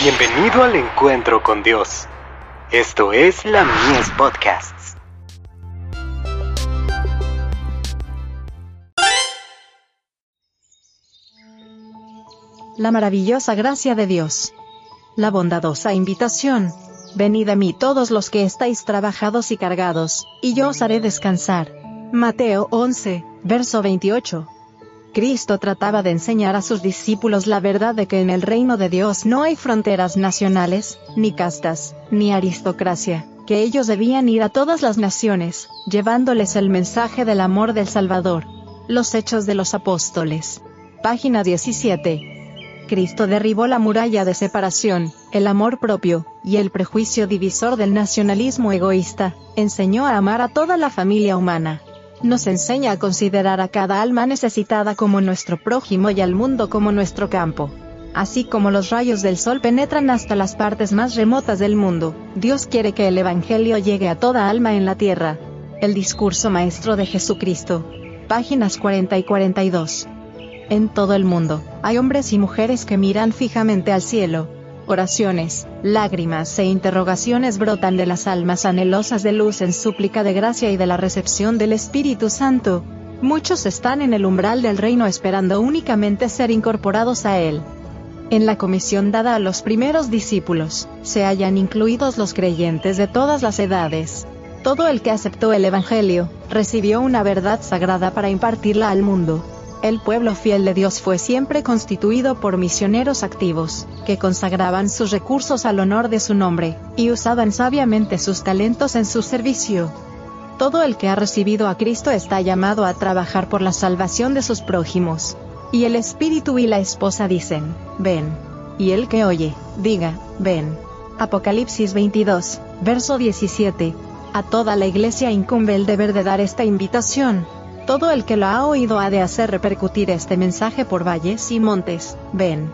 Bienvenido al encuentro con Dios. Esto es la Mies Podcasts. La maravillosa gracia de Dios. La bondadosa invitación. Venid a mí todos los que estáis trabajados y cargados, y yo os haré descansar. Mateo 11, verso 28. Cristo trataba de enseñar a sus discípulos la verdad de que en el reino de Dios no hay fronteras nacionales, ni castas, ni aristocracia, que ellos debían ir a todas las naciones, llevándoles el mensaje del amor del Salvador. Los Hechos de los Apóstoles. Página 17. Cristo derribó la muralla de separación, el amor propio, y el prejuicio divisor del nacionalismo egoísta, enseñó a amar a toda la familia humana. Nos enseña a considerar a cada alma necesitada como nuestro prójimo y al mundo como nuestro campo. Así como los rayos del sol penetran hasta las partes más remotas del mundo, Dios quiere que el Evangelio llegue a toda alma en la tierra. El discurso maestro de Jesucristo. Páginas 40 y 42. En todo el mundo, hay hombres y mujeres que miran fijamente al cielo. Oraciones, lágrimas e interrogaciones brotan de las almas anhelosas de luz en súplica de gracia y de la recepción del Espíritu Santo. Muchos están en el umbral del reino esperando únicamente ser incorporados a él. En la comisión dada a los primeros discípulos, se hallan incluidos los creyentes de todas las edades. Todo el que aceptó el Evangelio, recibió una verdad sagrada para impartirla al mundo. El pueblo fiel de Dios fue siempre constituido por misioneros activos, que consagraban sus recursos al honor de su nombre, y usaban sabiamente sus talentos en su servicio. Todo el que ha recibido a Cristo está llamado a trabajar por la salvación de sus prójimos. Y el Espíritu y la esposa dicen, ven. Y el que oye, diga, ven. Apocalipsis 22, verso 17. A toda la iglesia incumbe el deber de dar esta invitación, todo el que lo ha oído ha de hacer repercutir este mensaje por valles y montes. Ven.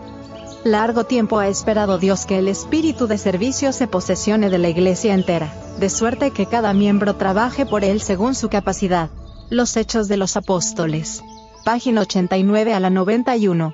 Largo tiempo ha esperado Dios que el espíritu de servicio se posesione de la iglesia entera, de suerte que cada miembro trabaje por él según su capacidad. Los Hechos de los Apóstoles. Página 89 a la 91.